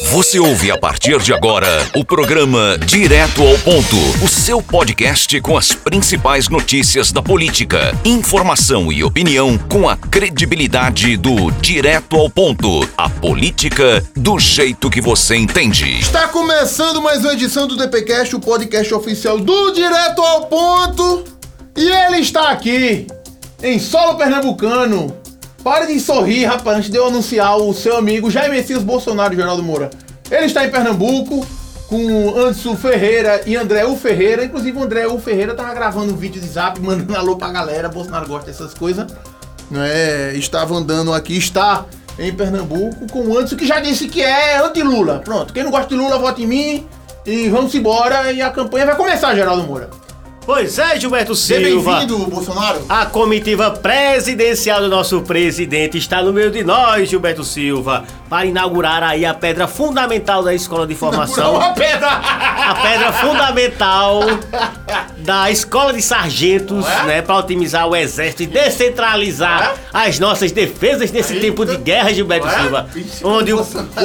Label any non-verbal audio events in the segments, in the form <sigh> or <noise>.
Você ouve a partir de agora o programa Direto ao Ponto, o seu podcast com as principais notícias da política, informação e opinião com a credibilidade do Direto ao Ponto, a política do jeito que você entende. Está começando mais uma edição do DPcast, o podcast oficial do Direto ao Ponto. E ele está aqui, em solo pernambucano. Pare de sorrir, rapaz, antes de eu anunciar o seu amigo Jair Messias Bolsonaro, Geraldo Moura. Ele está em Pernambuco com Anderson Ferreira e André U Ferreira. Inclusive, o André U Ferreira tava gravando um vídeo de zap, <laughs> mandando alô pra galera. Bolsonaro gosta dessas coisas. É, estava andando aqui, está em Pernambuco com o Anderson, que já disse que é anti-Lula. Pronto, quem não gosta de Lula, vota em mim. E vamos embora. E a campanha vai começar, Geraldo Moura. Pois é, Gilberto Seja Silva. bem-vindo, Bolsonaro. A comitiva presidencial do nosso presidente está no meio de nós, Gilberto Silva, para inaugurar aí a pedra fundamental da escola de formação. Uma pedra! A pedra fundamental da escola de sargentos, Ué? né, para otimizar o exército e descentralizar as nossas defesas nesse Eita. tempo de guerra, Gilberto Ué? Silva, Vixe, onde o,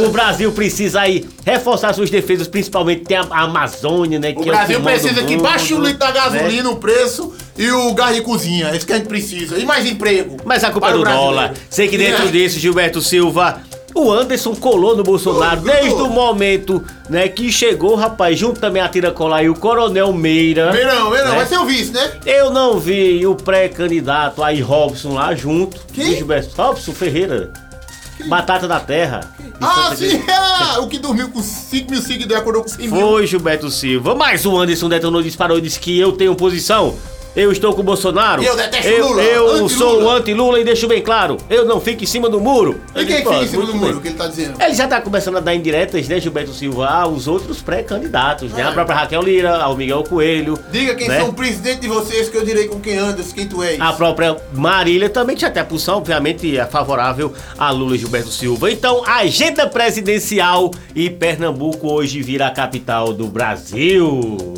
o Brasil precisa aí reforçar suas defesas, principalmente tem a a Amazônia, né, O que Brasil é do precisa que baixe o litro da né? gasolina, o preço e o gás de cozinha. É isso que a gente precisa. E mais emprego. Mas a culpa é do o dólar. Sei que dentro É. disso, Gilberto Silva, o Anderson colou no Bolsonaro desde o momento, né, que chegou, rapaz, junto também a Tira Colar e o Coronel Meira. Verão, verão, né? vai ser o vice, né? Eu não vi o pré-candidato aí, Robson, lá junto. Quem? Gilberto? Robson Ferreira. Batata da Terra. Ah, Santa sim, ah, o que dormiu com 5 mil seguidores acordou com 100 mil. Foi, Gilberto Silva. Mas o Anderson detonou, disparou e disse que eu tenho posição. Eu estou com o Bolsonaro. Eu detesto eu, Lula, Eu anti-Lula. sou o anti-Lula e deixo bem claro. Eu não fico em cima do muro. E quem é fica em cima do muro, bem. que ele tá dizendo? Ele já tá começando a dar indiretas, né, Gilberto Silva, aos outros pré-candidatos, né? A própria Raquel Lira, ao Miguel Coelho. Diga quem né? são o presidente de vocês, que eu direi com quem andas, quem tu és. A própria Marília também tinha até a posição, obviamente, é favorável a Lula e Gilberto Silva. Então, agenda presidencial e Pernambuco hoje vira a capital do Brasil.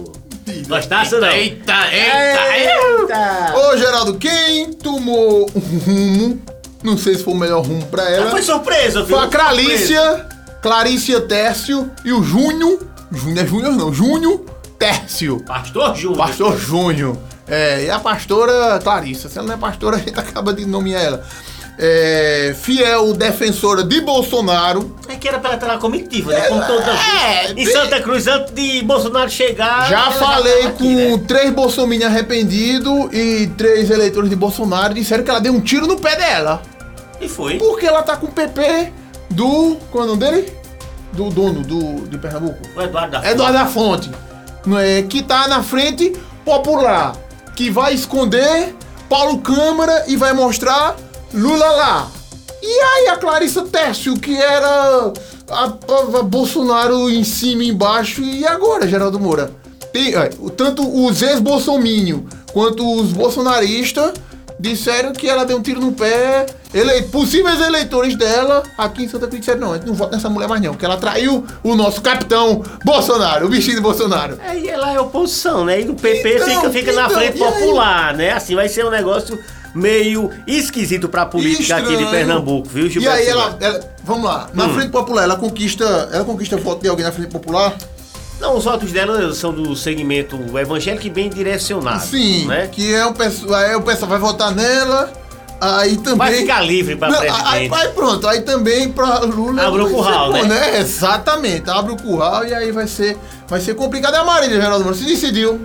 Gostasse ou não? Eita, eita, eita! Ô, Geraldo, quem tomou um rumo, não sei se foi o melhor rumo pra ela, Foi surpresa, viu? foi a Clarícia, Clarícia Tércio e o Júnior, Júnior é Júnior não, Júnior Tércio. Pastor Júnior. Pastor Júnior. É, e a pastora Clarissa. Se ela não é pastora, a gente acaba de nomear ela. É, fiel defensora de Bolsonaro. É que era pra ela estar na comitiva, né? Como toda É. Em Santa Cruz, antes de Bolsonaro chegar. Já falei aqui, com né? três bolsominions arrependidos e três eleitores de Bolsonaro. Disseram que ela deu um tiro no pé dela. E foi. Porque ela tá com o PP do. Qual é o nome dele? Do dono do, de Pernambuco. O Eduardo da Eduardo da Fonte, não é, que tá na frente popular, que vai esconder Paulo Câmara e vai mostrar Lula lá. E aí a Clarissa Tércio, que era a, a- a Bolsonaro em cima e embaixo, e agora, Geraldo Moura? Tem, é, tanto os ex-bolsominion quanto os bolsonaristas disseram que ela deu um tiro no pé. Ele, possíveis eleitores dela aqui em Santa Cruz disseram: não, a gente não vota nessa mulher mais não, porque ela traiu o nosso capitão Bolsonaro, o bichinho de Bolsonaro. É, e ela é oposição, né? E o PP Então, fica, fica na então, frente e aí? popular, né? Assim, vai ser um negócio meio esquisito pra política aqui de Estranho. Pernambuco, viu, E Gilberto? aí Silva? ela, ela- vamos lá, na frente popular, ela conquista, ela conquista voto de alguém na frente popular? Não, os votos dela são do segmento evangélico e bem direcionado. Sim, Né? que é o pessoal, aí o pessoal vai votar nela, aí também Vai ficar livre pra Não, presidente. aí, aí pronto, aí também pra Lula. Abre o curral, né? Exatamente, abre o curral e aí vai ser, vai ser complicado. E a Marília, Geraldo Moura, se decidiu.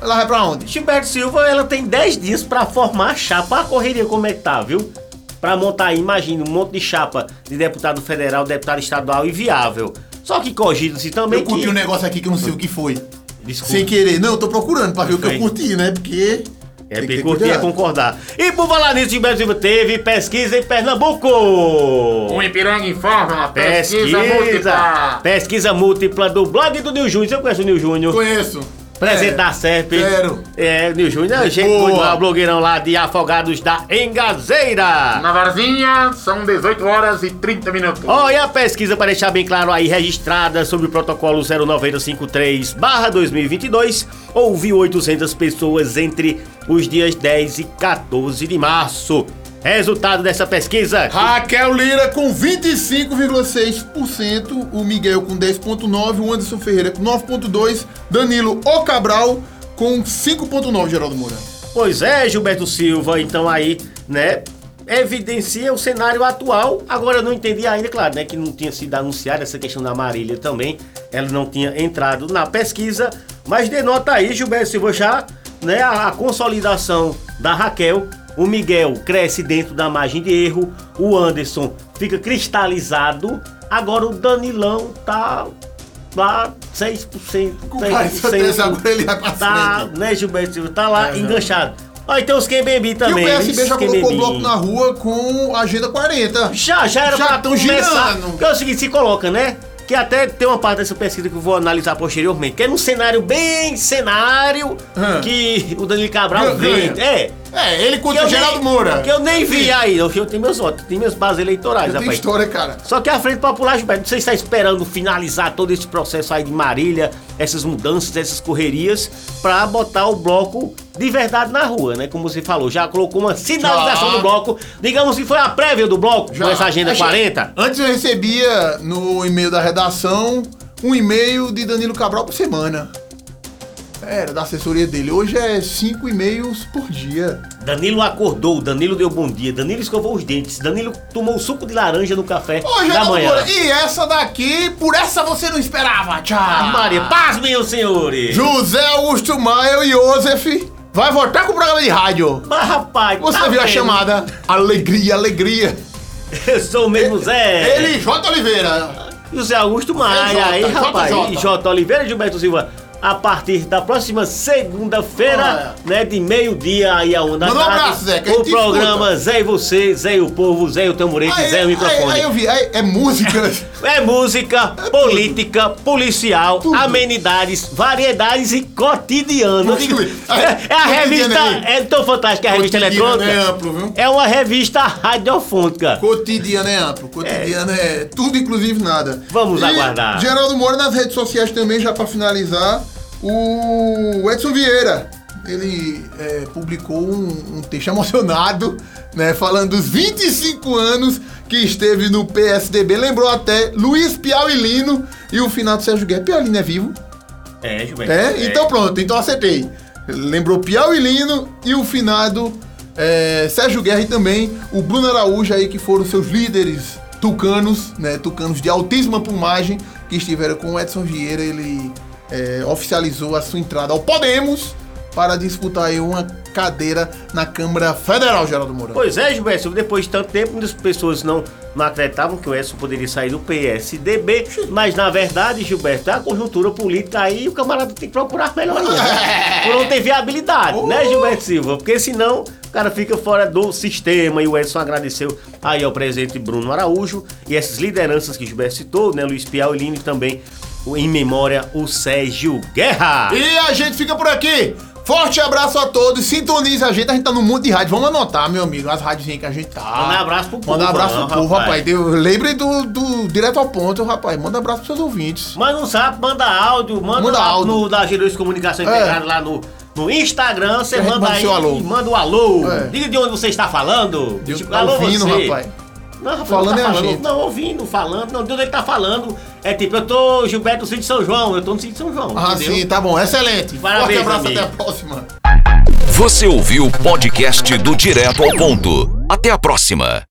Ela vai pra onde? Gilberto Silva, ela tem 10 dias pra formar a chapa. A correria como é que tá, viu? Pra montar aí, imagina, um monte de chapa de deputado federal, deputado estadual inviável. Só que cogita-se também Eu curti que... um negócio aqui que eu não sei o que foi. Desculpa. Sem querer. Não, eu tô procurando pra ver o que eu curti, né? Porque. É, bem curtir é concordar. E por falar nisso, Gilberto Silva teve pesquisa em Pernambuco. O Ipiranga informa, pesquisa, múltipla. Pesquisa múltipla do blog do Nil Júnior. Você conhece o Nil Júnior? Conheço. Presente É. da SERP. Quero. É, Nil Júnior é gente boa, blogueirão lá de Afogados da Engazeira. Na Varzinha, são 18 horas e 30 minutos. Olha a pesquisa para deixar bem claro aí, registrada sobre o protocolo 0953-2022, ouviu 800 pessoas entre os dias 10 e 14 de março. Resultado dessa pesquisa. Raquel Lira com 25,6%, o Miguel com 10,9%, o Anderson Ferreira com 9,2%, Danilo O Cabral com 5,9%, Geraldo Moura. Pois é, Gilberto Silva, então aí, né, evidencia o cenário atual. Agora eu não entendi ainda, claro, né, que não tinha sido anunciada essa questão da Marília também, ela não tinha entrado na pesquisa, mas denota aí, Gilberto Silva, já, né, a, a consolidação da Raquel o Miguel cresce dentro da margem de erro, o Anderson fica cristalizado, agora o Danilão tá lá 6%. Com mais certeza agora ele vai pra tá, frente. né, Gilberto Silva? Tá lá é, enganchado. Aí tem os Kembembi também. E o PSB já colocou o bloco na rua com Agenda 40. Já, já era já pra começar. Girando. Porque é o seguinte, se coloca, né? que até tem uma parte dessa pesquisa que eu vou analisar posteriormente, que é num cenário bem cenário Hum. que o Danilo Cabral Ganha. vem. É. É, ele contra o Geraldo nem- Moura. Que eu nem vi aí. Eu, eu tenho meus votos, tenho minhas bases eleitorais, Tem rapaz. história, cara. Só que a Frente Popular, Gilberto, você está esperando finalizar todo esse processo aí de Marília, essas mudanças, essas correrias, pra botar o bloco de verdade na rua, né? Como você falou, já colocou uma sinalização Já. do bloco. Digamos que foi a prévia do bloco, Já. com essa Agenda Achei- 40. Antes eu recebia no e-mail da redação um e-mail de Danilo Cabral por semana. Era da assessoria dele. Hoje é cinco e-mails por dia. Danilo acordou, Danilo deu bom dia, Danilo escovou os dentes, Danilo tomou suco de laranja no café Ô, da Geraldo manhã. Moura, e essa daqui, por essa você não esperava. Tchau. Ah, Maria, paz, meus senhores! José Augusto Maia e Josef vai voltar com o programa de rádio. Mas rapaz, Você tá viu a vendo? chamada? Alegria, alegria. Eu sou o mesmo Zé. Ele, J. Oliveira. José Augusto Maia, JJ, aí rapaz, e J. Oliveira e Gilberto Silva. A partir da próxima segunda-feira, né, de meio-dia aí a onda Manda um tarde, abraço, Zé, que O programa Zé e Você, Zé e o Povo, Zé e o Tamborete, Zé e o microfone. Aí, aí eu vi, aí, é música. É música, política, policial, Tudo. amenidades, variedades e cotidiano. É, é a revista, aí. é tão fantástica a revista eletrônica. é amplo, viu? É uma revista radiofônica. Cotidiano é amplo, cotidiano é, tudo, inclusive nada. Vamos E aguardar. Geraldo Moura nas redes sociais também, já pra finalizar, o Edson Vieira. Ele é, publicou um, um texto emocionado, né? Falando dos 25 anos que esteve no PSDB. Lembrou até Luiz Piau e Lino e o final do Sérgio Guerra. Piau e Lino é vivo? É, Gilberto. É? Então pronto, então acertei. Lembrou Piau e Lino e o finado é, Sérgio Guerra e também o Bruno Araújo aí, que foram seus líderes tucanos, né? Tucanos de altíssima plumagem, que estiveram com o Edson Vieira. Ele é, oficializou a sua entrada ao Podemos para disputar aí uma cadeira na Câmara Federal, Geraldo Moura. Pois é, Gilberto, Silva, depois de tanto tempo, muitas pessoas não, não acreditavam que o Edson poderia sair do PSDB, mas na verdade, Gilberto, é a conjuntura política aí, o camarada tem que procurar melhoria, né? <laughs> Por não ter viabilidade, né, Gilberto Silva? Porque senão o cara fica fora do sistema e o Edson agradeceu aí ao presidente Bruno Araújo e essas lideranças que Gilberto citou, né, Luiz Piau e Lino e também em memória o Sérgio Guerra. E a gente fica por aqui. Forte abraço a todos. Sintonize a gente. A gente tá no mundo de rádio. Vamos anotar, meu amigo, as rádios que a gente tá. Manda um abraço pro povo, Manda um abraço pro povo, rapaz. rapaz. Lembre do, do direto ao ponto, rapaz. Manda abraço pros seus ouvintes. Manda um zap, manda áudio, manda, Manda áudio. no da Gerois Comunicação É. Integrada lá no, no Instagram, você manda manda aí alô. manda o alô. É. Diga de onde você está falando. Eu Tipo, tá ouvindo, você. rapaz. Não, rapaz, Falando não é tá a falando. Não, ouvindo, falando. Não, de onde ele tá falando. É tipo, eu tô Gilberto de São João, eu tô no de São João. Ah, entendeu? sim, tá bom. Excelente. Parabéns, Forte abraço amigo. até a próxima. Você ouviu o podcast do Direto ao Ponto. Até a próxima.